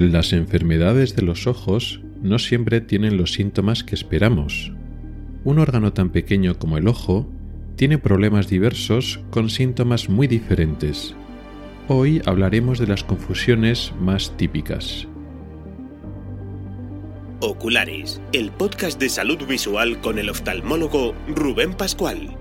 Las enfermedades de los ojos no siempre tienen los síntomas que esperamos. Un órgano tan pequeño como el ojo tiene problemas diversos con síntomas muy diferentes. Hoy hablaremos de las confusiones más típicas. Oculares, el podcast de salud visual con el oftalmólogo Rubén Pascual.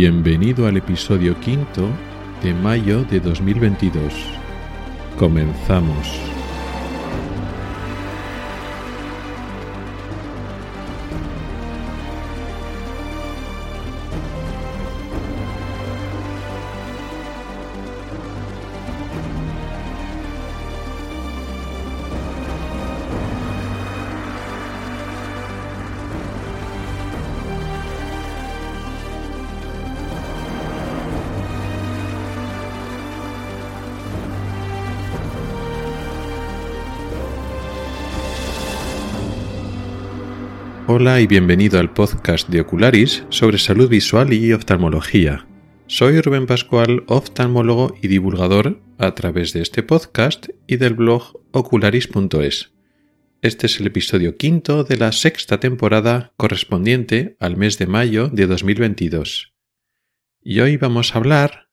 Bienvenido al episodio quinto de mayo de 2022. Comenzamos. Hola y bienvenido al podcast de Ocularis sobre salud visual y oftalmología. Soy Rubén Pascual, oftalmólogo y divulgador a través de este podcast y del blog ocularis.es. Este es el episodio quinto de la sexta temporada correspondiente al mes de mayo de 2022. Y hoy vamos a hablar,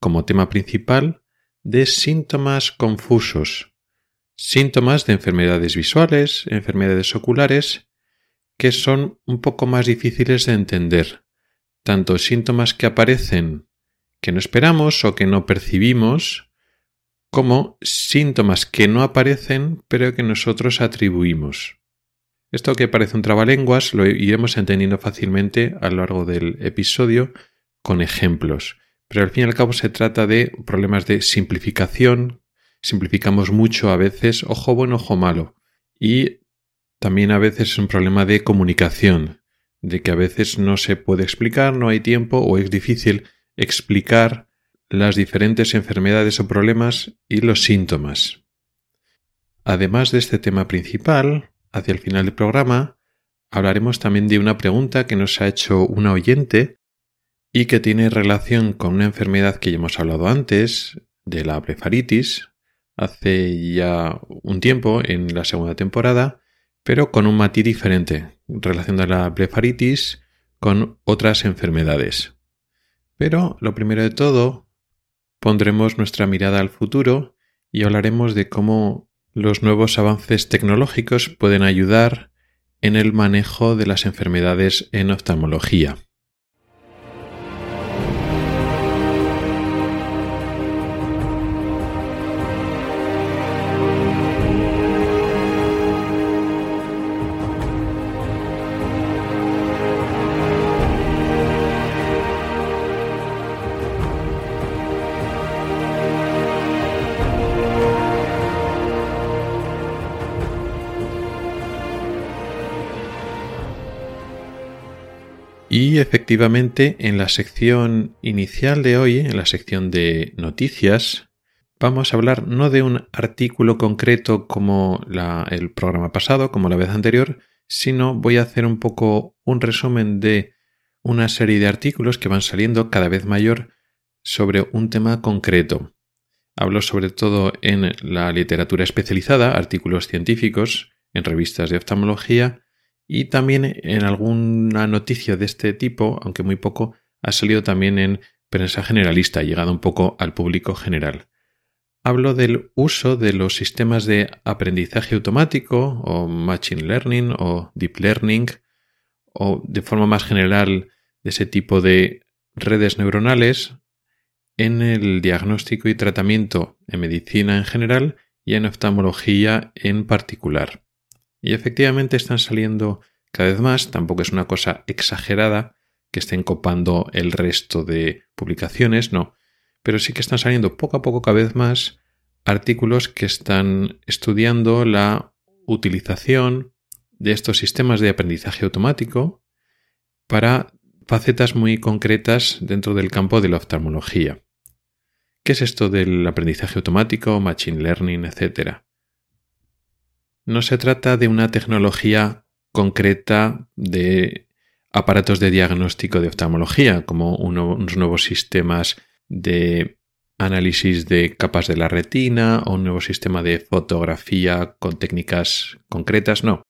como tema principal, de síntomas confusos. Síntomas de enfermedades visuales, enfermedades oculares que son un poco más difíciles de entender, tanto síntomas que aparecen que no esperamos o que no percibimos, como síntomas que no aparecen pero que nosotros atribuimos. Esto que parece un trabalenguas lo iremos entendiendo fácilmente a lo largo del episodio con ejemplos, pero al fin y al cabo se trata de problemas de simplificación, simplificamos mucho a veces ojo bueno, ojo malo, y también a veces es un problema de comunicación, de que a veces no se puede explicar, no hay tiempo o es difícil explicar las diferentes enfermedades o problemas y los síntomas. Además de este tema principal, hacia el final del programa, hablaremos también de una pregunta que nos ha hecho una oyente y que tiene relación con una enfermedad que ya hemos hablado antes, de la blefaritis, hace ya un tiempo en la segunda temporada, pero con un matiz diferente, relacionando la blefaritis con otras enfermedades. Pero lo primero de todo, pondremos nuestra mirada al futuro y hablaremos de cómo los nuevos avances tecnológicos pueden ayudar en el manejo de las enfermedades en oftalmología. Y efectivamente en la sección inicial de hoy, en la sección de noticias, vamos a hablar no de un artículo concreto como el programa pasado, como la vez anterior, sino voy a hacer un poco un resumen de una serie de artículos que van saliendo cada vez mayor sobre un tema concreto. Hablo sobre todo en la literatura especializada, artículos científicos, en revistas de oftalmología, y también en alguna noticia de este tipo, aunque muy poco, ha salido también en prensa generalista, llegado un poco al público general. Hablo del uso de los sistemas de aprendizaje automático o machine learning o deep learning o de forma más general de ese tipo de redes neuronales en el diagnóstico y tratamiento en medicina en general y en oftalmología en particular. Y efectivamente están saliendo cada vez más, tampoco es una cosa exagerada que estén copando el resto de publicaciones, no, pero sí que están saliendo poco a poco cada vez más artículos que están estudiando la utilización de estos sistemas de aprendizaje automático para facetas muy concretas dentro del campo de la oftalmología. ¿Qué es esto del aprendizaje automático, machine learning, etcétera? No se trata de una tecnología concreta de aparatos de diagnóstico de oftalmología, como unos nuevos sistemas de análisis de capas de la retina o un nuevo sistema de fotografía con técnicas concretas. No,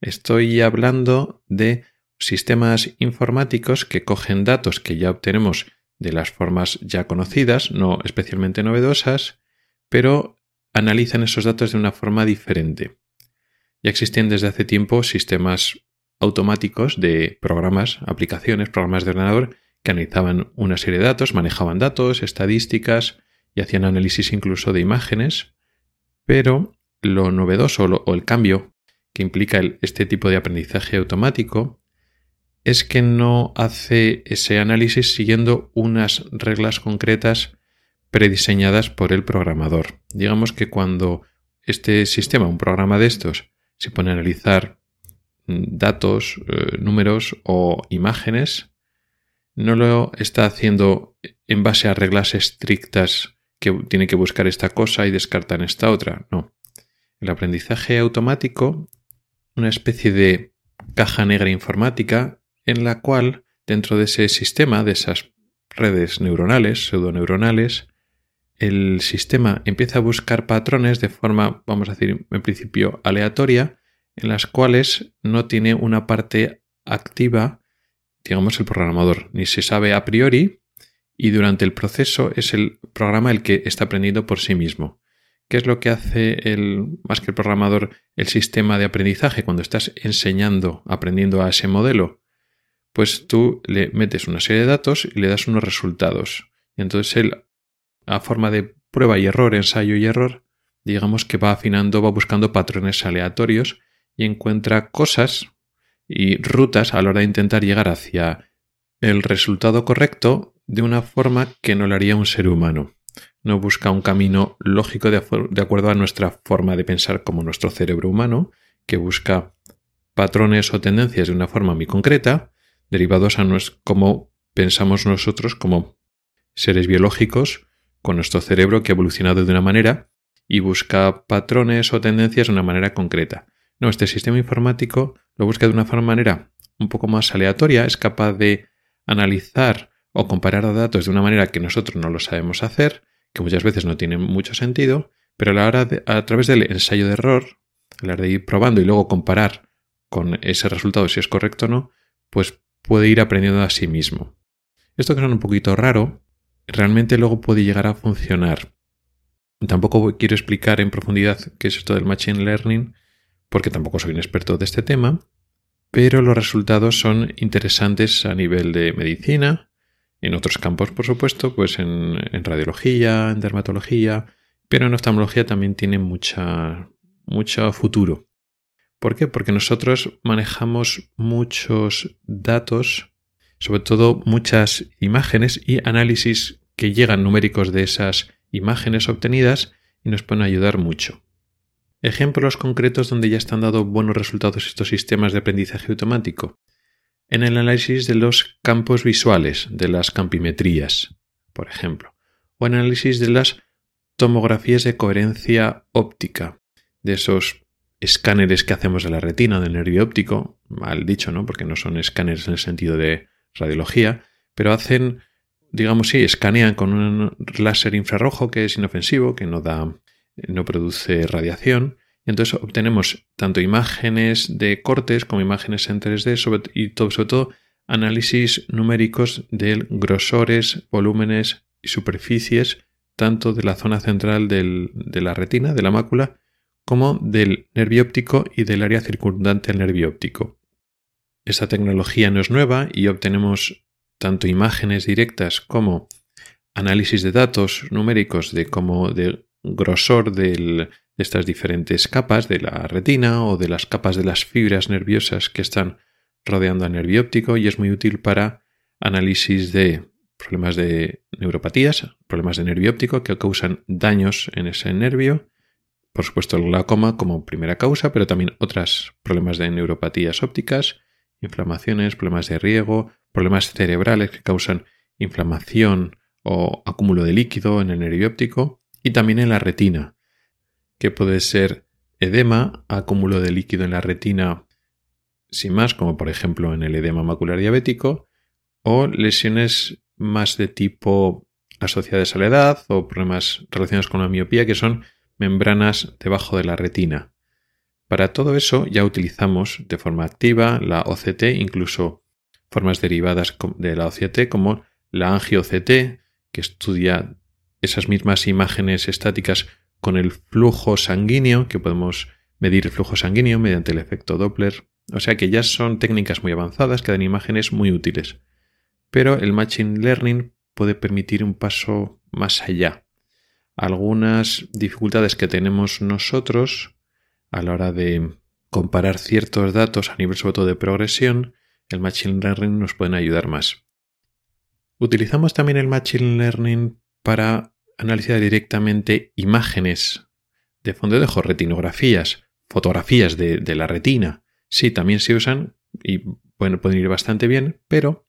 estoy hablando de sistemas informáticos que cogen datos que ya obtenemos de las formas ya conocidas, no especialmente novedosas, pero analizan esos datos de una forma diferente. Ya existen desde hace tiempo sistemas automáticos de programas, aplicaciones, programas de ordenador que analizaban una serie de datos, manejaban datos, estadísticas y hacían análisis incluso de imágenes, pero lo novedoso o el cambio que implica este tipo de aprendizaje automático es que no hace ese análisis siguiendo unas reglas concretas prediseñadas por el programador. Digamos que cuando este sistema, un programa de estos, se pone a analizar mm, datos, eh, números o imágenes, no lo está haciendo en base a reglas estrictas que tiene que buscar esta cosa y descartar esta otra. No. El aprendizaje automático, una especie de caja negra informática en la cual, dentro de ese sistema, de esas redes neuronales, pseudoneuronales, el sistema empieza a buscar patrones de forma, vamos a decir, en principio aleatoria, en las cuales no tiene una parte activa, digamos, el programador, ni se sabe a priori, y durante el proceso es el programa el que está aprendiendo por sí mismo. ¿Qué es lo que hace el, más que el programador, el sistema de aprendizaje cuando estás enseñando, aprendiendo a ese modelo? Pues tú le metes una serie de datos y le das unos resultados. Y entonces él a forma de prueba y error, ensayo y error, digamos que va afinando, va buscando patrones aleatorios y encuentra cosas y rutas a la hora de intentar llegar hacia el resultado correcto de una forma que no lo haría un ser humano. No busca un camino lógico de, acuerdo a nuestra forma de pensar como nuestro cerebro humano, que busca patrones o tendencias de una forma muy concreta, derivados a cómo pensamos nosotros como seres biológicos con nuestro cerebro que ha evolucionado de una manera y busca patrones o tendencias de una manera concreta. No, este sistema informático lo busca de una manera un poco más aleatoria, es capaz de analizar o comparar datos de una manera que nosotros no lo sabemos hacer, que muchas veces no tiene mucho sentido, pero a la hora de, a través del ensayo de error, a la hora de ir probando y luego comparar con ese resultado si es correcto o no, pues puede ir aprendiendo a sí mismo. Esto que suena un poquito raro, realmente luego puede llegar a funcionar. Tampoco quiero explicar en profundidad qué es esto del Machine Learning, porque tampoco soy un experto de este tema, pero los resultados son interesantes a nivel de medicina, en otros campos, por supuesto, pues en, radiología, en dermatología, pero en oftalmología también tiene mucha, mucho futuro. ¿Por qué? Porque nosotros manejamos muchos datos sobre todo muchas imágenes y análisis que llegan numéricos de esas imágenes obtenidas y nos pueden ayudar mucho. Ejemplos concretos donde ya están dando buenos resultados estos sistemas de aprendizaje automático. En el análisis de los campos visuales, de las campimetrías, por ejemplo, o análisis de las tomografías de coherencia óptica, de esos escáneres que hacemos de la retina, del nervio óptico, mal dicho, ¿no? Porque no son escáneres en el sentido de radiología, pero hacen, digamos, sí, escanean con un láser infrarrojo que es inofensivo, que no da, no produce radiación, y entonces obtenemos tanto imágenes de cortes como imágenes en 3D y todo, sobre todo análisis numéricos de grosores, volúmenes y superficies tanto de la zona central de la retina, de la mácula, como del nervio óptico y del área circundante al nervio óptico. Esta tecnología no es nueva y obtenemos tanto imágenes directas como análisis de datos numéricos de cómo de grosor de estas diferentes capas de la retina o de las capas de las fibras nerviosas que están rodeando al nervio óptico y es muy útil para análisis de problemas de neuropatías, problemas de nervio óptico que causan daños en ese nervio, por supuesto el glaucoma como primera causa, pero también otros problemas de neuropatías ópticas inflamaciones, problemas de riego, problemas cerebrales que causan inflamación o acúmulo de líquido en el nervio óptico y también en la retina, que puede ser edema, acúmulo de líquido en la retina sin más, como por ejemplo en el edema macular diabético, o lesiones más de tipo asociadas a la edad o problemas relacionados con la miopía que son membranas debajo de la retina. Para todo eso ya utilizamos de forma activa la OCT, incluso formas derivadas de la OCT como la angio-OCT, que estudia esas mismas imágenes estáticas con el flujo sanguíneo, que podemos medir el flujo sanguíneo mediante el efecto Doppler. O sea que ya son técnicas muy avanzadas que dan imágenes muy útiles. Pero el Machine Learning puede permitir un paso más allá. Algunas dificultades que tenemos nosotros a la hora de comparar ciertos datos a nivel sobre todo de progresión, el Machine Learning nos pueden ayudar más. Utilizamos también el Machine Learning para analizar directamente imágenes de fondo de ojo, retinografías, fotografías de, de, la retina. Sí, también se usan y pueden ir bastante bien, pero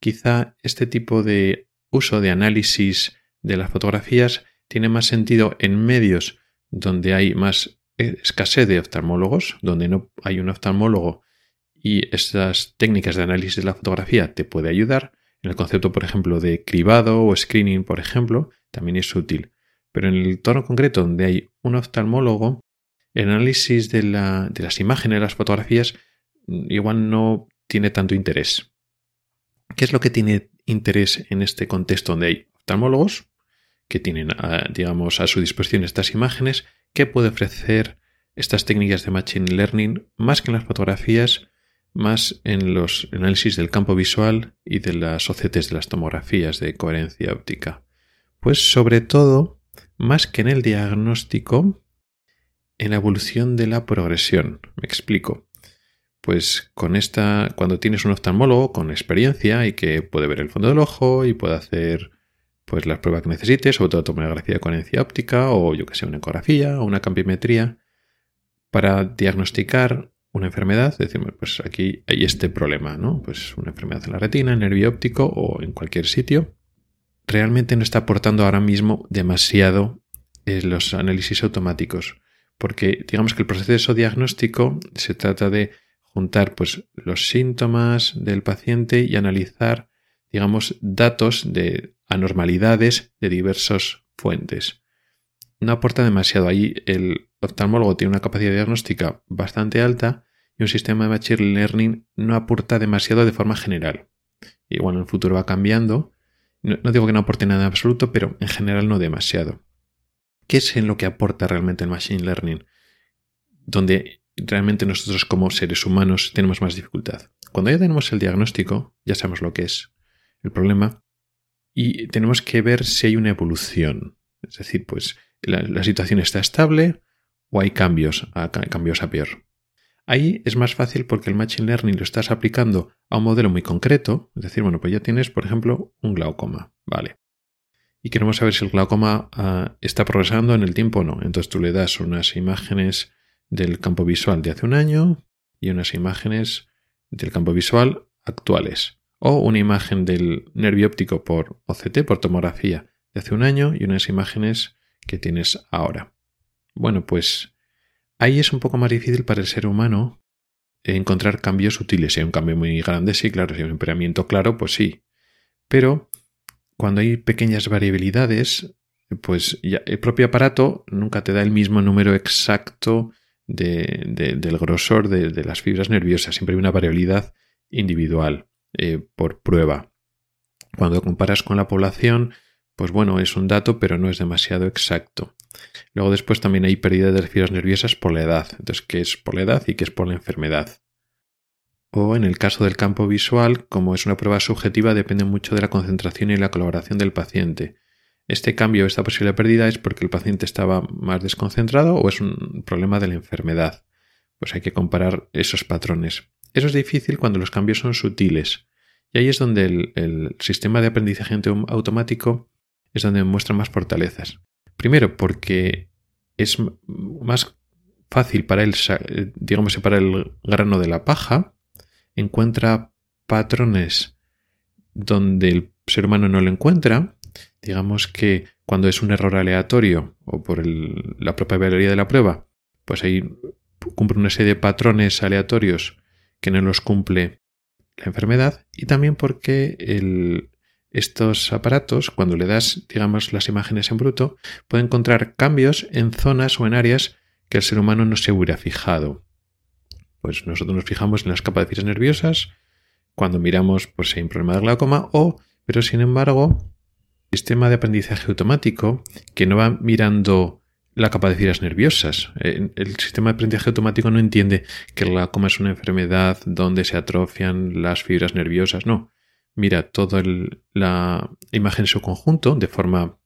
quizá este tipo de uso de análisis de las fotografías tiene más sentido en medios donde hay más escasez de oftalmólogos, donde no hay un oftalmólogo y estas técnicas de análisis de la fotografía te puede ayudar. En el concepto, por ejemplo, de cribado o screening, por ejemplo, también es útil. Pero en el tono concreto donde hay un oftalmólogo, el análisis de, de las imágenes de las fotografías mm, igual no tiene tanto interés. ¿Qué es lo que tiene interés en este contexto donde hay oftalmólogos que tienen, digamos, a su disposición estas imágenes? ¿Qué puede ofrecer estas técnicas de Machine Learning más que en las fotografías, más en los análisis del campo visual y de las OCTs de las tomografías de coherencia óptica? Pues sobre todo, más que en el diagnóstico, en la evolución de la progresión. Me explico pues con esta, cuando tienes un oftalmólogo con experiencia y que puede ver el fondo del ojo y puede hacer pues las pruebas que necesites, sobre todo tomografía de coherencia óptica o yo que sé, una ecografía o una campimetría, para diagnosticar una enfermedad, decimos, pues aquí hay este problema, ¿no? Pues una enfermedad en la retina, en nervio óptico o en cualquier sitio. Realmente no está aportando ahora mismo demasiado en los análisis automáticos, porque digamos que el proceso diagnóstico se trata de juntar pues, los síntomas del paciente y analizar, digamos, datos de anormalidades de diversas fuentes. No aporta demasiado. Ahí el oftalmólogo tiene una capacidad diagnóstica bastante alta y un sistema de Machine Learning no aporta demasiado de forma general. Igual en el futuro va cambiando. No, no digo que no aporte nada en absoluto, pero en general no demasiado. ¿Qué es en lo que aporta realmente el Machine Learning? Donde realmente nosotros como seres humanos tenemos más dificultad. Cuando ya tenemos el diagnóstico, ya sabemos lo que es el problema y tenemos que ver si hay una evolución. Es decir, pues la, situación está estable o hay cambios a, cambios a peor. Ahí es más fácil porque el Machine Learning lo estás aplicando a un modelo muy concreto. Es decir, bueno, pues ya tienes, por ejemplo, un glaucoma. Vale. Y queremos saber si el glaucoma ah, está progresando en el tiempo o no. Entonces tú le das unas imágenes del campo visual de hace un año y unas imágenes del campo visual actuales. O una imagen del nervio óptico por OCT, por tomografía, de hace un año y unas imágenes que tienes ahora. Bueno, pues ahí es un poco más difícil para el ser humano encontrar cambios útiles. Si hay un cambio muy grande, sí, claro. Si hay un empeoramiento claro, pues sí. Pero cuando hay pequeñas variabilidades, pues ya el propio aparato nunca te da el mismo número exacto del grosor de, las fibras nerviosas. Siempre hay una variabilidad individual eh, por prueba. Cuando comparas con la población, pues bueno, es un dato, pero no es demasiado exacto. Luego después también hay pérdida de fibras nerviosas por la edad. Entonces, ¿qué es por la edad y qué es por la enfermedad? O en el caso del campo visual, como es una prueba subjetiva, depende mucho de la concentración y la colaboración del paciente. Este cambio, esta posible pérdida es porque el paciente estaba más desconcentrado o es un problema de la enfermedad. Pues hay que comparar esos patrones. Eso es difícil cuando los cambios son sutiles. Y ahí es donde el, sistema de aprendizaje automático es donde muestra más fortalezas. Primero, porque es más fácil para él, digamos, para el grano de la paja, encuentra patrones donde el ser humano no lo encuentra digamos que cuando es un error aleatorio o por la propia de la prueba, pues ahí cumple una serie de patrones aleatorios que no los cumple la enfermedad y también porque estos aparatos, cuando le das, digamos, las imágenes en bruto, pueden encontrar cambios en zonas o en áreas que el ser humano no se hubiera fijado. Pues nosotros nos fijamos en las capas de nerviosas, cuando miramos pues si hay un problema de glaucoma o, pero sin embargo, sistema de aprendizaje automático que no va mirando la fibras nerviosas. El sistema de aprendizaje automático no entiende que el glaucoma es una enfermedad donde se atrofian las fibras nerviosas. No. Mira toda la imagen en su conjunto de forma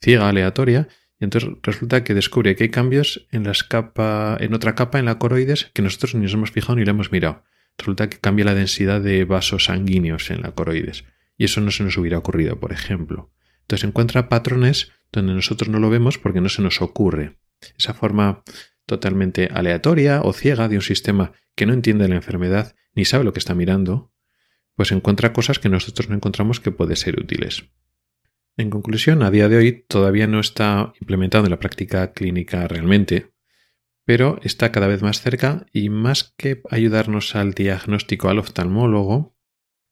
ciega, aleatoria, y entonces resulta que descubre que hay cambios en, las capa, en otra capa, en la coroides, que nosotros ni nos hemos fijado ni la hemos mirado. Resulta que cambia la densidad de vasos sanguíneos en la coroides. Y eso no se nos hubiera ocurrido, por ejemplo. Entonces encuentra patrones donde nosotros no lo vemos porque no se nos ocurre. Esa forma totalmente aleatoria o ciega de un sistema que no entiende la enfermedad ni sabe lo que está mirando, pues encuentra cosas que nosotros no encontramos que pueden ser útiles. En conclusión, a día de hoy todavía no está implementado en la práctica clínica realmente, pero está cada vez más cerca y más que ayudarnos al diagnóstico al oftalmólogo,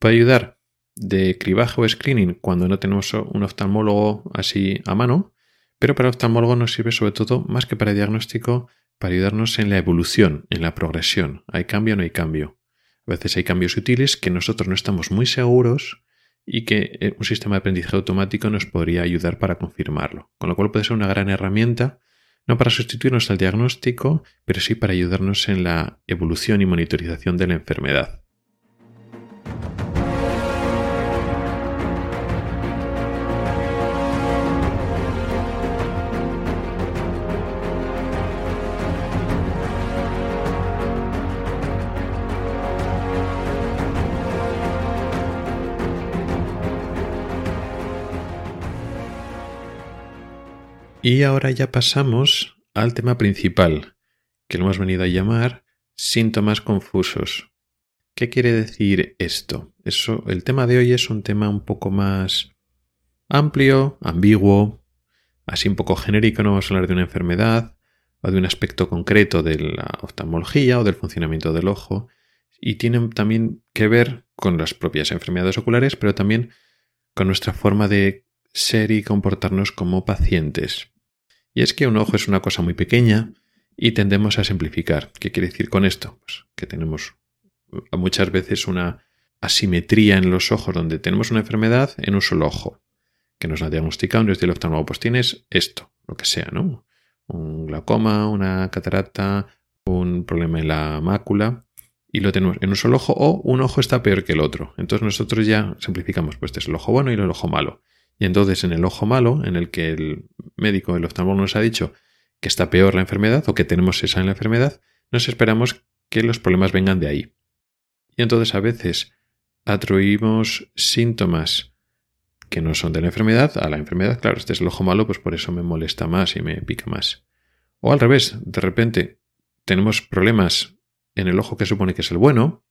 puede ayudar de cribaje o screening cuando no tenemos un oftalmólogo así a mano, pero para el oftalmólogo nos sirve sobre todo más que para diagnóstico, para ayudarnos en la evolución, en la progresión. ¿Hay cambio o no hay cambio? A veces hay cambios útiles que nosotros no estamos muy seguros y que eh, un sistema de aprendizaje automático nos podría ayudar para confirmarlo. Con lo cual puede ser una gran herramienta, no para sustituirnos al diagnóstico, pero sí para ayudarnos en la evolución y monitorización de la enfermedad. Y ahora ya pasamos al tema principal, que lo hemos venido a llamar síntomas confusos. ¿Qué quiere decir esto? Eso, el tema de hoy es un tema un poco más amplio, ambiguo, así un poco genérico, no vamos a hablar de una enfermedad o de un aspecto concreto de la oftalmología o del funcionamiento del ojo, y tienen también que ver con las propias enfermedades oculares, pero también con nuestra forma de ser y comportarnos como pacientes. Y es que un ojo es una cosa muy pequeña y tendemos a simplificar. ¿Qué quiere decir con esto? Pues que tenemos uh, muchas veces una asimetría en los ojos donde tenemos una enfermedad en un solo ojo, que nos ha diagnosticado un estilo oftalmólogo. Pues tienes esto, lo que sea, ¿no? Un glaucoma, una catarata, un problema en la mácula y lo tenemos en un solo ojo o un ojo está peor que el otro. Entonces nosotros ya simplificamos, pues este es el ojo bueno y el ojo malo. Y entonces en el ojo malo, en el que el médico, el oftalmólogo nos ha dicho que está peor la enfermedad o que tenemos esa en la enfermedad, nos esperamos que los problemas vengan de ahí. Y entonces a veces atribuimos síntomas que no son de la enfermedad a la enfermedad. Claro, este es el ojo malo, pues por eso me molesta más y me pica más. O al revés, de repente tenemos problemas en el ojo que supone que es el bueno,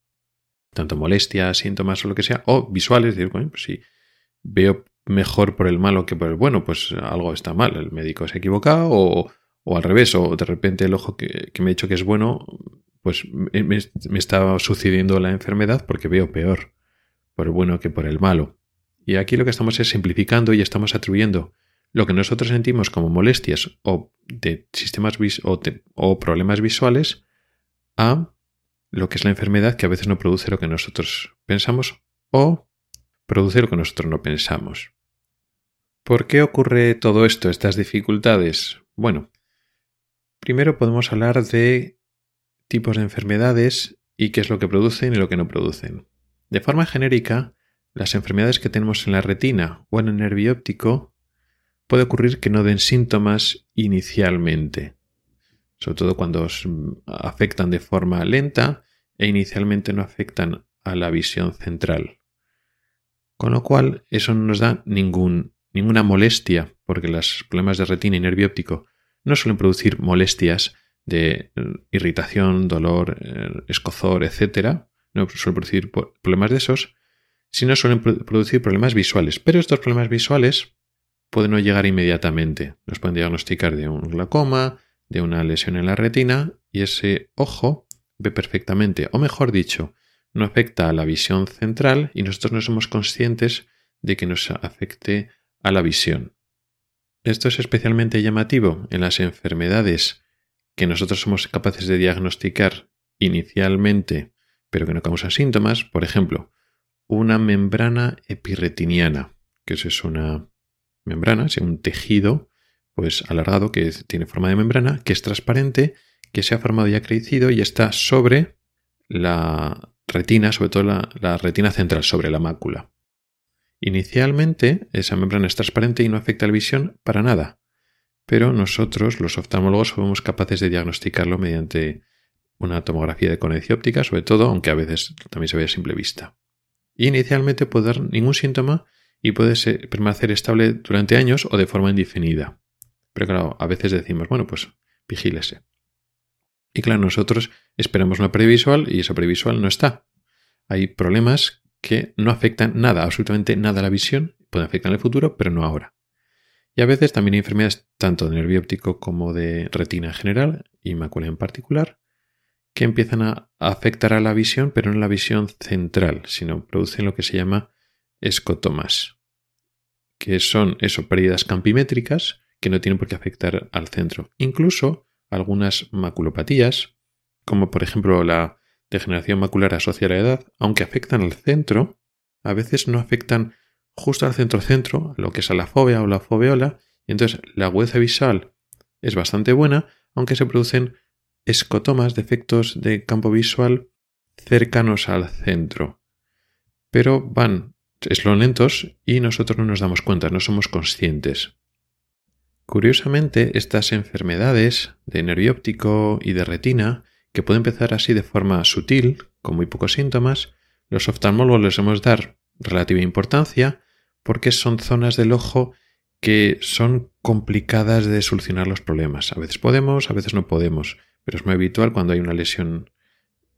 tanto molestias, síntomas o lo que sea, o visuales, decir, bueno, pues si veo mejor por el malo que por el bueno, pues algo está mal, el médico se ha equivocado o, o al revés, o de repente el ojo que, me ha dicho que es bueno, pues me, me, está sucediendo la enfermedad porque veo peor por el bueno que por el malo. Y aquí lo que estamos es simplificando y estamos atribuyendo lo que nosotros sentimos como molestias o de sistemas o, o problemas visuales a lo que es la enfermedad que a veces no produce lo que nosotros pensamos o produce lo que nosotros no pensamos. ¿Por qué ocurre todo esto, estas dificultades? Bueno, primero podemos hablar de tipos de enfermedades y qué es lo que producen y lo que no producen. De forma genérica, las enfermedades que tenemos en la retina o en el nervio óptico puede ocurrir que no den síntomas inicialmente, sobre todo cuando afectan de forma lenta e inicialmente no afectan a la visión central. Con lo cual, eso no nos da ningún ninguna molestia, porque los problemas de retina y nervio óptico no suelen producir molestias de eh, irritación, dolor, eh, escozor, etc. No suelen producir problemas de esos, sino suelen producir problemas visuales. Pero estos problemas visuales pueden no llegar inmediatamente. Nos pueden diagnosticar de un glaucoma, de una lesión en la retina, y ese ojo ve perfectamente, o mejor dicho, no afecta a la visión central y nosotros no somos conscientes de que nos afecte a la visión. Esto es especialmente llamativo en las enfermedades que nosotros somos capaces de diagnosticar inicialmente, pero que no causan síntomas, por ejemplo, una membrana epirretiniana, que eso es una membrana, es un tejido pues alargado que tiene forma de membrana, que es transparente, que se ha formado y ha crecido y está sobre la retina, sobre todo la, la retina central, sobre la mácula. Inicialmente esa membrana es transparente y no afecta la visión para nada, pero nosotros, los oftalmólogos, somos capaces de diagnosticarlo mediante una tomografía de conexión óptica, sobre todo, aunque a veces también se ve a simple vista. inicialmente puede dar ningún síntoma y puede permanecer estable durante años o de forma indefinida. Pero claro, a veces decimos, bueno, pues vigílese. Y claro, nosotros esperamos una previsual y esa previsual no está. Hay problemas que no afectan nada, absolutamente nada a la visión, pueden afectar en el futuro, pero no ahora. Y a veces también hay enfermedades tanto de nervio óptico como de retina en general y mácula en particular, que empiezan a afectar a la visión, pero no la visión central, sino producen lo que se llama escotomas, que son eso, pérdidas campimétricas que no tienen por qué afectar al centro. Incluso algunas maculopatías, como por ejemplo la degeneración macular asociada a la edad, aunque afectan al centro, a veces no afectan justo al centro-centro, lo que es a la fobia o la foveola, y entonces la agudeza visual es bastante buena, aunque se producen escotomas, defectos de campo visual cercanos al centro. Pero van lentos y nosotros no nos damos cuenta, no somos conscientes. Curiosamente, estas enfermedades de nervio óptico y de retina, que pueden empezar así de forma sutil, con muy pocos síntomas, los oftalmólogos les hemos dar relativa importancia porque son zonas del ojo que son complicadas de solucionar los problemas. A veces podemos, a veces no podemos, pero es muy habitual cuando hay una lesión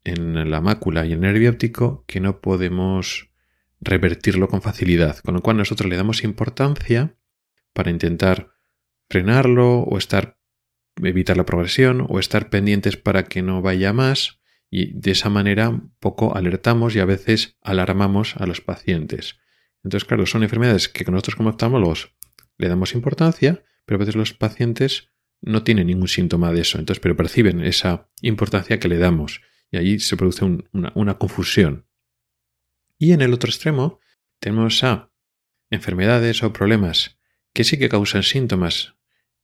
en la mácula y el nervio óptico que no podemos revertirlo con facilidad, con lo cual nosotros le damos importancia para intentar frenarlo o estar evitar la progresión o estar pendientes para que no vaya más y de esa manera poco alertamos y a veces alarmamos a los pacientes. Entonces, claro, son enfermedades que nosotros como oftalmólogos le damos importancia, pero a veces los pacientes no tienen ningún síntoma de eso, entonces, pero perciben esa importancia que le damos y allí se produce una, una confusión. Y en el otro extremo tenemos a enfermedades o problemas que sí que causan síntomas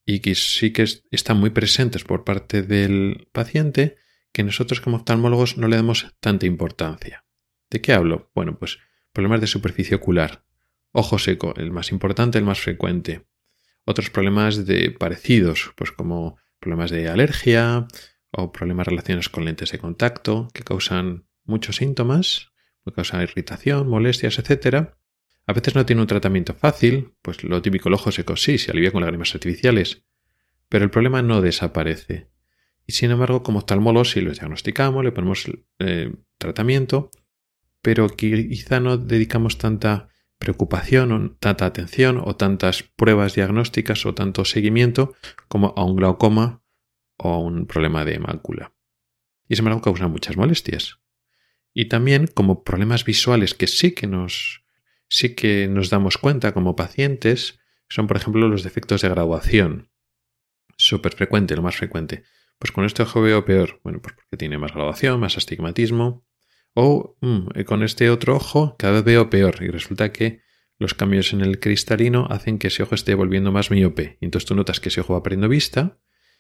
y que sí que están muy presentes por parte del paciente, que nosotros como oftalmólogos no le damos tanta importancia. ¿De qué hablo? Bueno, pues problemas de superficie ocular, ojo seco, el más importante, el más frecuente. Otros problemas de parecidos, pues como problemas de alergia o problemas relacionados con lentes de contacto que causan muchos síntomas, que causan irritación, molestias, etc. A veces no tiene un tratamiento fácil, pues lo típico el ojo seco sí, se alivia con lágrimas artificiales, pero el problema no desaparece. Y sin embargo, como oftalmólogos, si lo diagnosticamos, le ponemos eh, tratamiento, pero quizá no dedicamos tanta preocupación o tanta atención o tantas pruebas diagnósticas o tanto seguimiento como a un glaucoma o a un problema de mácula. Y sin embargo causa muchas molestias. Y también como problemas visuales que sí que nos, sí que nos damos cuenta como pacientes son por ejemplo los defectos de graduación. Súper frecuente, lo más frecuente. Pues con este ojo veo peor. Bueno, pues porque tiene más graduación, más astigmatismo, o mm, con este otro ojo cada vez veo peor y resulta que los cambios en el cristalino hacen que ese ojo esté volviendo más miope. Y entonces tú notas que ese ojo va perdiendo vista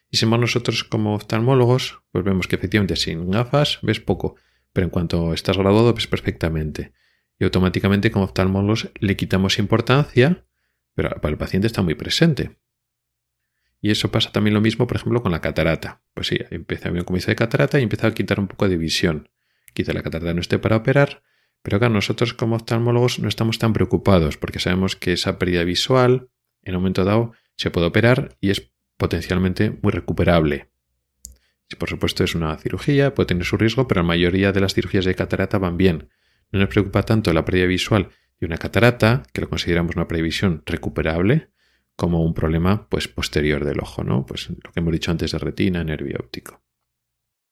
y si nosotros como oftalmólogos pues vemos que efectivamente sin gafas ves poco, pero en cuanto estás graduado ves perfectamente. Y automáticamente como oftalmólogos le quitamos importancia, pero para el paciente está muy presente. Y eso pasa también lo mismo, por ejemplo, con la catarata. Pues sí, empieza a un comienzo de catarata y empieza a quitar un poco de visión. Quizá la catarata no esté para operar, pero claro, nosotros como oftalmólogos no estamos tan preocupados porque sabemos que esa pérdida visual en un momento dado se puede operar y es potencialmente muy recuperable. Por supuesto es una cirugía, puede tener su riesgo, pero la mayoría de las cirugías de catarata van bien. No nos preocupa tanto la pérdida visual de una catarata, que lo consideramos una previsión recuperable, como un problema pues posterior del ojo, ¿no? Pues lo que hemos dicho antes de retina, nervio óptico.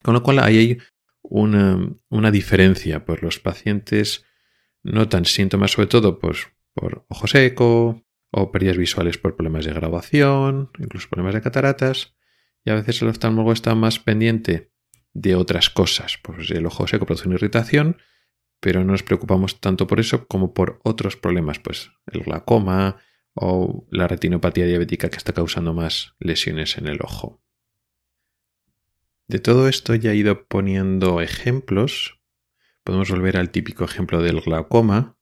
Con lo cual ahí hay una, diferencia. Pues los pacientes notan síntomas sobre todo pues, por ojo seco o pérdidas visuales por problemas de graduación, incluso problemas de cataratas. Y a veces el oftalmólogo está más pendiente de otras cosas. Pues el ojo seco produce una irritación, pero no nos preocupamos tanto por eso como por otros problemas, pues el glaucoma o la retinopatía diabética que está causando más lesiones en el ojo. De todo esto ya he ido poniendo ejemplos. Podemos volver al típico ejemplo del glaucoma.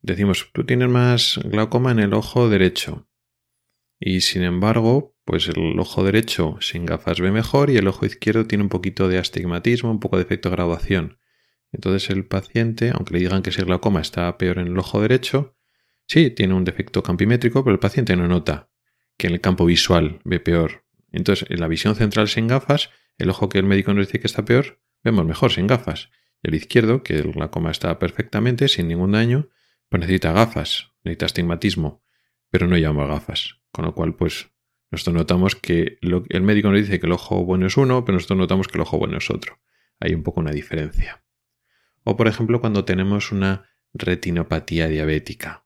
Decimos, tú tienes más glaucoma en el ojo derecho. Y sin embargo, pues el ojo derecho sin gafas ve mejor y el ojo izquierdo tiene un poquito de astigmatismo, un poco de efecto de graduación. Entonces el paciente, aunque le digan que ese glaucoma está peor en el ojo derecho, sí, tiene un defecto campimétrico, pero el paciente no nota que en el campo visual ve peor. Entonces, en la visión central sin gafas, el ojo que el médico nos dice que está peor, vemos mejor sin gafas. El izquierdo, que el glaucoma está perfectamente, sin ningún daño, pues necesita gafas, necesita astigmatismo, pero no llama gafas. Con lo cual, pues, nosotros notamos que el médico nos dice que el ojo bueno es uno, pero nosotros notamos que el ojo bueno es otro. Hay un poco una diferencia. O, por ejemplo, cuando tenemos una retinopatía diabética.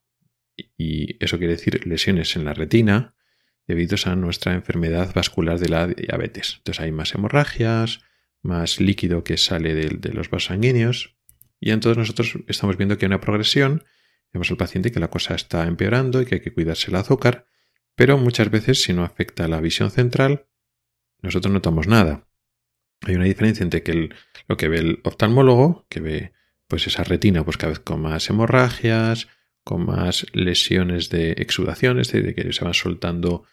Y eso quiere decir lesiones en la retina, debido a nuestra enfermedad vascular de la diabetes. Entonces hay más hemorragias, más líquido que sale de, los vasos sanguíneos y entonces nosotros estamos viendo que hay una progresión, vemos al paciente que la cosa está empeorando y que hay que cuidarse el azúcar, pero muchas veces si no afecta la visión central, nosotros no notamos nada. Hay una diferencia entre que lo que ve el oftalmólogo, que ve pues esa retina pues cada vez con más hemorragias, con más lesiones de exudaciones, de que se van soltando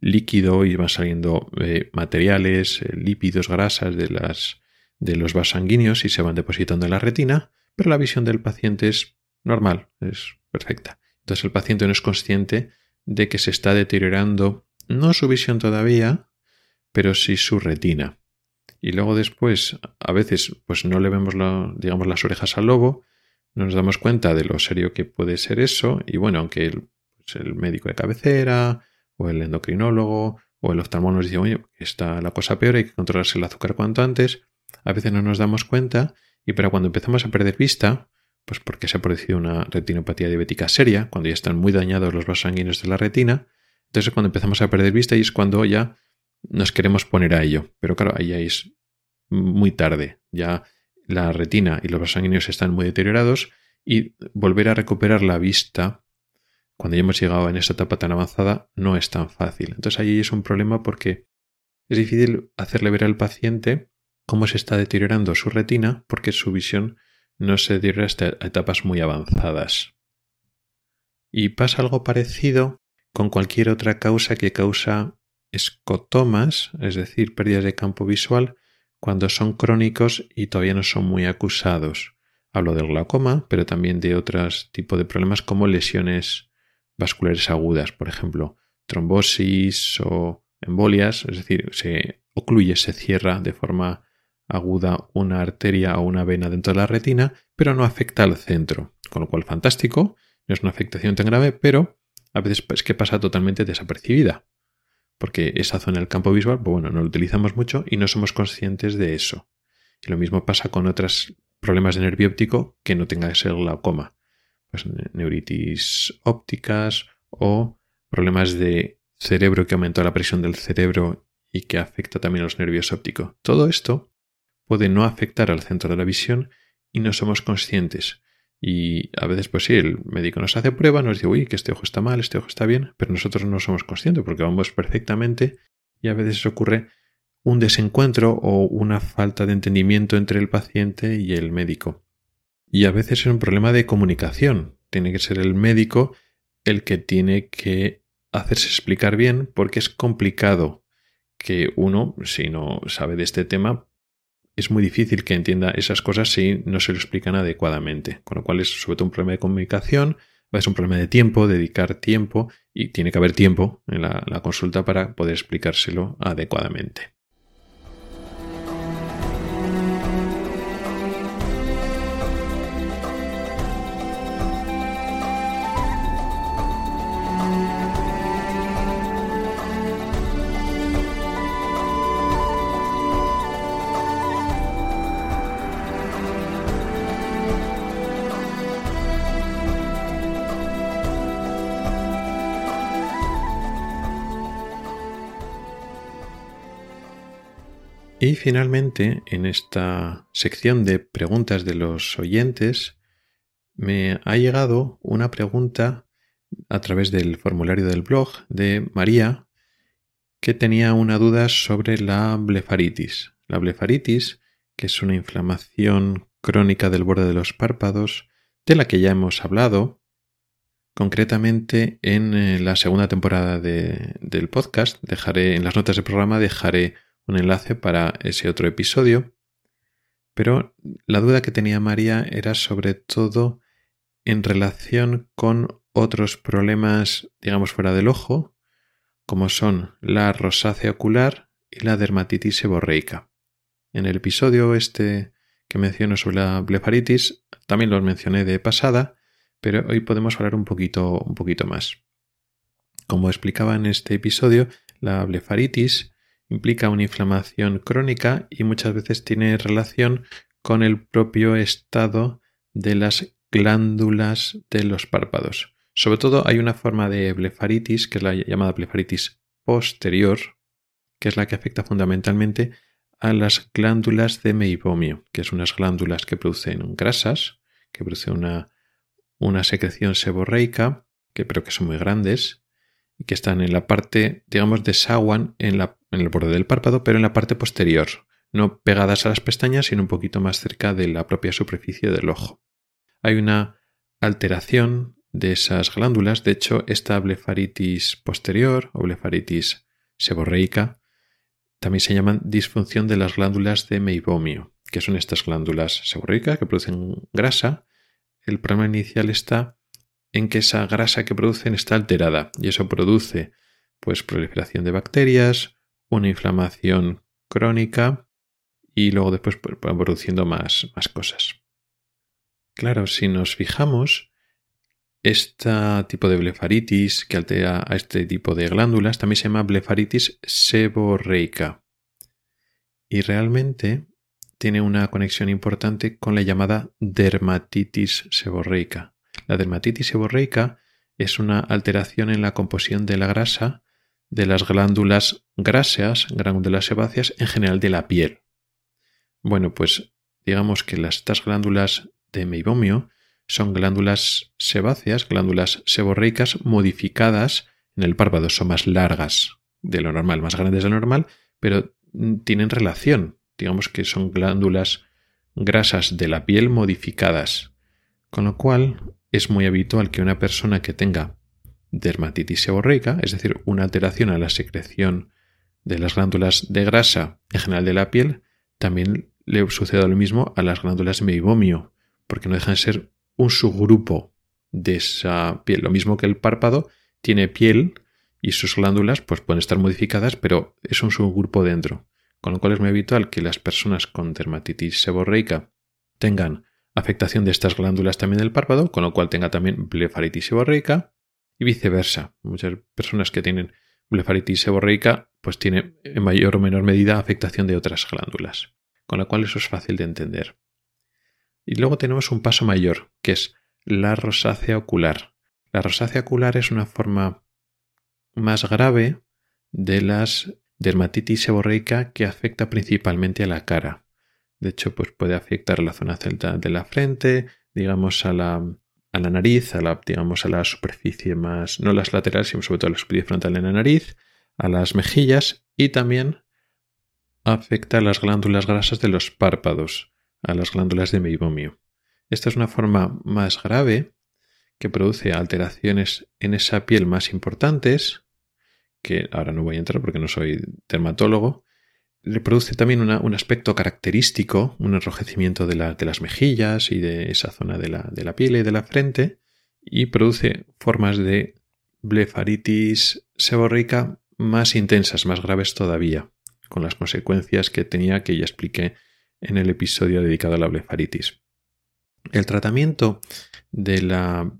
líquido y van saliendo eh, materiales, eh, lípidos, grasas de, de los vasos sanguíneos y se van depositando en la retina, pero la visión del paciente es normal, es perfecta. Entonces el paciente no es consciente de que se está deteriorando no su visión todavía, pero sí su retina. Y luego después, a veces, pues no le vemos digamos, las orejas al lobo, no nos damos cuenta de lo serio que puede ser eso, y bueno, aunque el, pues el médico de cabecera, o el endocrinólogo o el oftalmólogo nos dice, oye, está la cosa peor, hay que controlarse el azúcar cuanto antes. A veces no nos damos cuenta y para cuando empezamos a perder vista, pues porque se ha producido una retinopatía diabética seria, cuando ya están muy dañados los vasos sanguíneos de la retina, entonces cuando empezamos a perder vista y es cuando ya nos queremos poner a ello. Pero claro, ahí ya es muy tarde. Ya la retina y los vasos sanguíneos están muy deteriorados y volver a recuperar la vista cuando ya hemos llegado en esta etapa tan avanzada, no es tan fácil. Entonces ahí es un problema porque es difícil hacerle ver al paciente cómo se está deteriorando su retina porque su visión no se deteriora hasta etapas muy avanzadas. Y pasa algo parecido con cualquier otra causa que causa escotomas, es decir, pérdidas de campo visual, cuando son crónicos y todavía no son muy acusados. Hablo del glaucoma, pero también de otros tipos de problemas como lesiones vasculares agudas, por ejemplo, trombosis o embolias, es decir, se ocluye, se cierra de forma aguda una arteria o una vena dentro de la retina, pero no afecta al centro, con lo cual fantástico, no es una afectación tan grave, pero a veces es que pasa totalmente desapercibida, porque esa zona del campo visual, pues bueno, no lo utilizamos mucho y no somos conscientes de eso. Y lo mismo pasa con otros problemas de nervio óptico que no tenga que ser glaucoma pues, neuritis ópticas o problemas de cerebro que aumenta la presión del cerebro y que afecta también a los nervios ópticos. Todo esto puede no afectar al centro de la visión y no somos conscientes. Y a veces, pues sí, el médico nos hace prueba, nos dice, uy, que este ojo está mal, este ojo está bien, pero nosotros no somos conscientes porque vamos perfectamente y a veces ocurre un desencuentro o una falta de entendimiento entre el paciente y el médico. Y a veces es un problema de comunicación. Tiene que ser el médico el que tiene que hacerse explicar bien porque es complicado que uno, si no sabe de este tema, es muy difícil que entienda esas cosas si no se lo explican adecuadamente. Con lo cual es sobre todo un problema de comunicación, es un problema de tiempo, dedicar tiempo y tiene que haber tiempo en la, la consulta para poder explicárselo adecuadamente. Y finalmente, en esta sección de preguntas de los oyentes, me ha llegado una pregunta a través del formulario del blog de María, que tenía una duda sobre la blefaritis. La blefaritis, que es una inflamación crónica del borde de los párpados, de la que ya hemos hablado, concretamente en eh, la segunda temporada del podcast. Dejaré en las notas del programa dejaré un enlace para ese otro episodio. Pero la duda que tenía María era sobre todo en relación con otros problemas, digamos, fuera del ojo, como son la rosácea ocular y la dermatitis seborreica. En el episodio este que menciono sobre la blefaritis, también los mencioné de pasada, pero hoy podemos hablar un poquito, un poquito más. Como explicaba en este episodio, la blefaritis implica una inflamación crónica y muchas veces tiene relación con el propio estado de las glándulas de los párpados. Sobre todo hay una forma de blefaritis, que es la llamada blefaritis posterior, que es la que afecta fundamentalmente a las glándulas de meibomio, que son unas glándulas que producen grasas, que producen una, una secreción seborreica, que, pero que son muy grandes, y que están en la parte, digamos, desaguan en, la, en el borde del párpado, pero en la parte posterior, no pegadas a las pestañas, sino un poquito más cerca de la propia superficie del ojo. Hay una alteración de esas glándulas. De hecho, esta blefaritis posterior o blefaritis seborreica también se llama disfunción de las glándulas de meibomio, que son estas glándulas seborreicas que producen grasa. El problema inicial está en que esa grasa que producen está alterada y eso produce pues proliferación de bacterias, una inflamación crónica y luego después pues, produciendo más, más cosas. Claro, si nos fijamos, este tipo de blefaritis que altera a este tipo de glándulas también se llama blefaritis seborreica. Y realmente tiene una conexión importante con la llamada dermatitis seborreica. La dermatitis seborreica es una alteración en la composición de la grasa de las glándulas gráseas, glándulas sebáceas, en general de la piel. Bueno, pues digamos que las, estas glándulas de meibomio son glándulas sebáceas, glándulas seborreicas modificadas en el párpado. Son más largas de lo normal, más grandes de lo normal, pero tienen relación. Digamos que son glándulas grasas de la piel modificadas. Con lo cual es muy habitual que una persona que tenga dermatitis seborreica, es decir, una alteración a la secreción de las glándulas de grasa en general de la piel, también le suceda lo mismo a las glándulas meibomio, porque no dejan de ser un subgrupo de esa piel. Lo mismo que el párpado tiene piel y sus glándulas pues pueden estar modificadas, pero es un subgrupo dentro. Con lo cual es muy habitual que las personas con dermatitis seborreica tengan afectación de estas glándulas también del párpado, con lo cual tenga también blefaritis seborreica y viceversa. Muchas personas que tienen blefaritis seborreica pues tienen en mayor o menor medida afectación de otras glándulas, con lo cual eso es fácil de entender. Y luego tenemos un paso mayor, que es la rosácea ocular. La rosácea ocular es una forma más grave de las dermatitis seborreica que afecta principalmente a la cara. De hecho, pues puede afectar la zona central de la frente, digamos a la, a la nariz, a la, digamos a la superficie más, no las laterales, sino sobre todo a la superficie frontal de la nariz, a las mejillas y también afecta a las glándulas grasas de los párpados a las glándulas de meibomio. Esta es una forma más grave que produce alteraciones en esa piel más importantes, que ahora no voy a entrar porque no soy dermatólogo, le produce también un aspecto característico, un enrojecimiento de, las mejillas y de esa zona de la, piel y de la frente, y produce formas de blefaritis seborreica más intensas, más graves todavía, con las consecuencias que tenía que ya expliqué en el episodio dedicado a la blefaritis. El tratamiento de la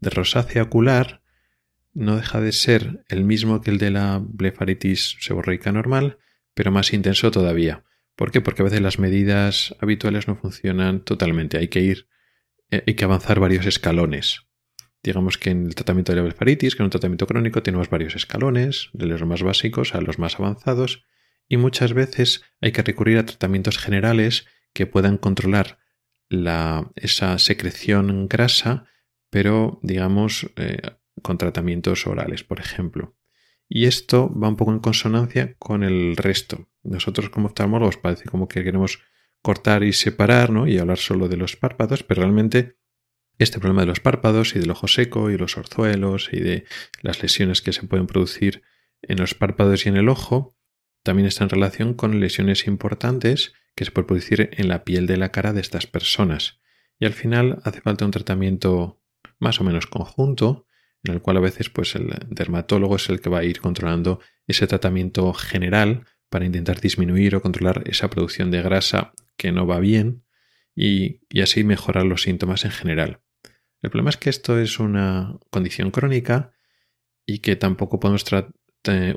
rosácea ocular no deja de ser el mismo que el de la blefaritis seborreica normal, pero más intenso todavía. ¿Por qué? Porque a veces las medidas habituales no funcionan totalmente. Hay que ir, eh, hay que avanzar varios escalones. Digamos que en el tratamiento de la blefaritis, que es un tratamiento crónico, tenemos varios escalones, de los más básicos a los más avanzados, y muchas veces hay que recurrir a tratamientos generales que puedan controlar esa secreción grasa, pero digamos eh, con tratamientos orales, por ejemplo. Y esto va un poco en consonancia con el resto. Nosotros como oftalmólogos parece como que queremos cortar y separar ¿no? y hablar solo de los párpados, pero realmente este problema de los párpados y del ojo seco y los orzuelos y de las lesiones que se pueden producir en los párpados y en el ojo también está en relación con lesiones importantes que se pueden producir en la piel de la cara de estas personas. Y al final hace falta un tratamiento más o menos conjunto, en el cual a veces pues el dermatólogo es el que va a ir controlando ese tratamiento general para intentar disminuir o controlar esa producción de grasa que no va bien y, y así mejorar los síntomas en general. El problema es que esto es una condición crónica y que tampoco podemos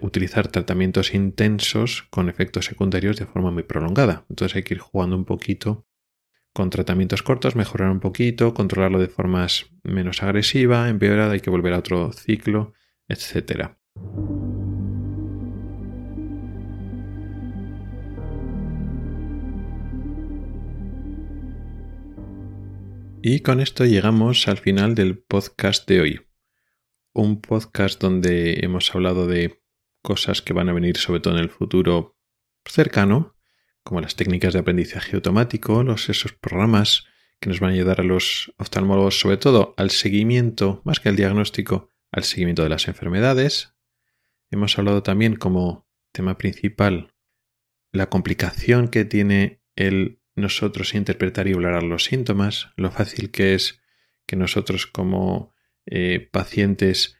utilizar tratamientos intensos con efectos secundarios de forma muy prolongada. Entonces hay que ir jugando un poquito con tratamientos cortos, mejorar un poquito, controlarlo de forma menos agresiva, empeorada, hay que volver a otro ciclo, etc. Y con esto llegamos al final del podcast de hoy un podcast donde hemos hablado de cosas que van a venir sobre todo en el futuro cercano, como las técnicas de aprendizaje automático, los, esos programas que nos van a ayudar a los oftalmólogos sobre todo al seguimiento, más que al diagnóstico, al seguimiento de las enfermedades. Hemos hablado también como tema principal la complicación que tiene el nosotros interpretar y hablar los síntomas, lo fácil que es que nosotros como eh, pacientes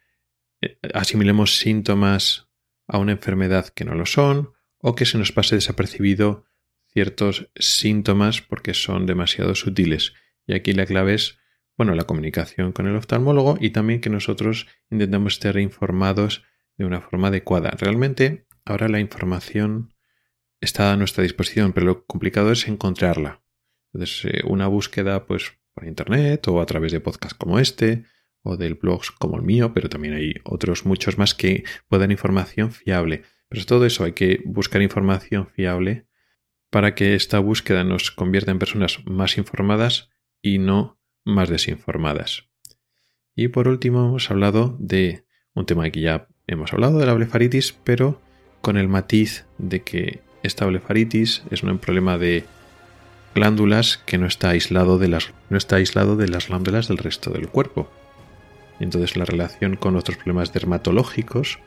eh, asimilemos síntomas a una enfermedad que no lo son o que se nos pase desapercibido ciertos síntomas porque son demasiado sutiles. Y aquí la clave es, bueno, la comunicación con el oftalmólogo y también que nosotros intentamos estar informados de una forma adecuada. Realmente ahora la información está a nuestra disposición, pero lo complicado es encontrarla. Entonces, eh, una búsqueda pues por internet o a través de podcasts como este, o del blogs como el mío, pero también hay otros muchos más que puedan información fiable. Pero todo eso hay que buscar información fiable para que esta búsqueda nos convierta en personas más informadas y no más desinformadas. Y por último hemos hablado de un tema que ya hemos hablado de la blefaritis, pero con el matiz de que esta blefaritis es un problema de glándulas que no está aislado de las, no está aislado de las glándulas del resto del cuerpo entonces la relación con otros problemas dermatológicos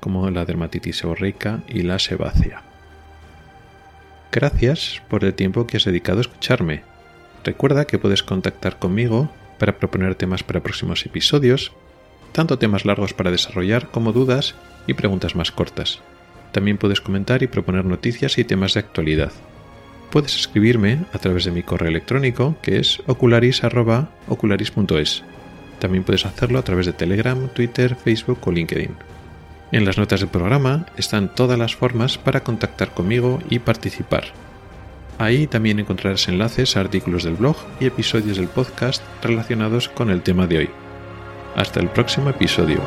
como la dermatitis seborreica y la sebácea. Gracias por el tiempo que has dedicado a escucharme. Recuerda que puedes contactar conmigo para proponer temas para próximos episodios, tanto temas largos para desarrollar como dudas y preguntas más cortas. También puedes comentar y proponer noticias y temas de actualidad. Puedes escribirme a través de mi correo electrónico que es ocularis.ocularis.es también puedes hacerlo a través de Telegram, Twitter, Facebook o LinkedIn. En las notas del programa están todas las formas para contactar conmigo y participar. Ahí también encontrarás enlaces a artículos del blog y episodios del podcast relacionados con el tema de hoy. Hasta el próximo episodio.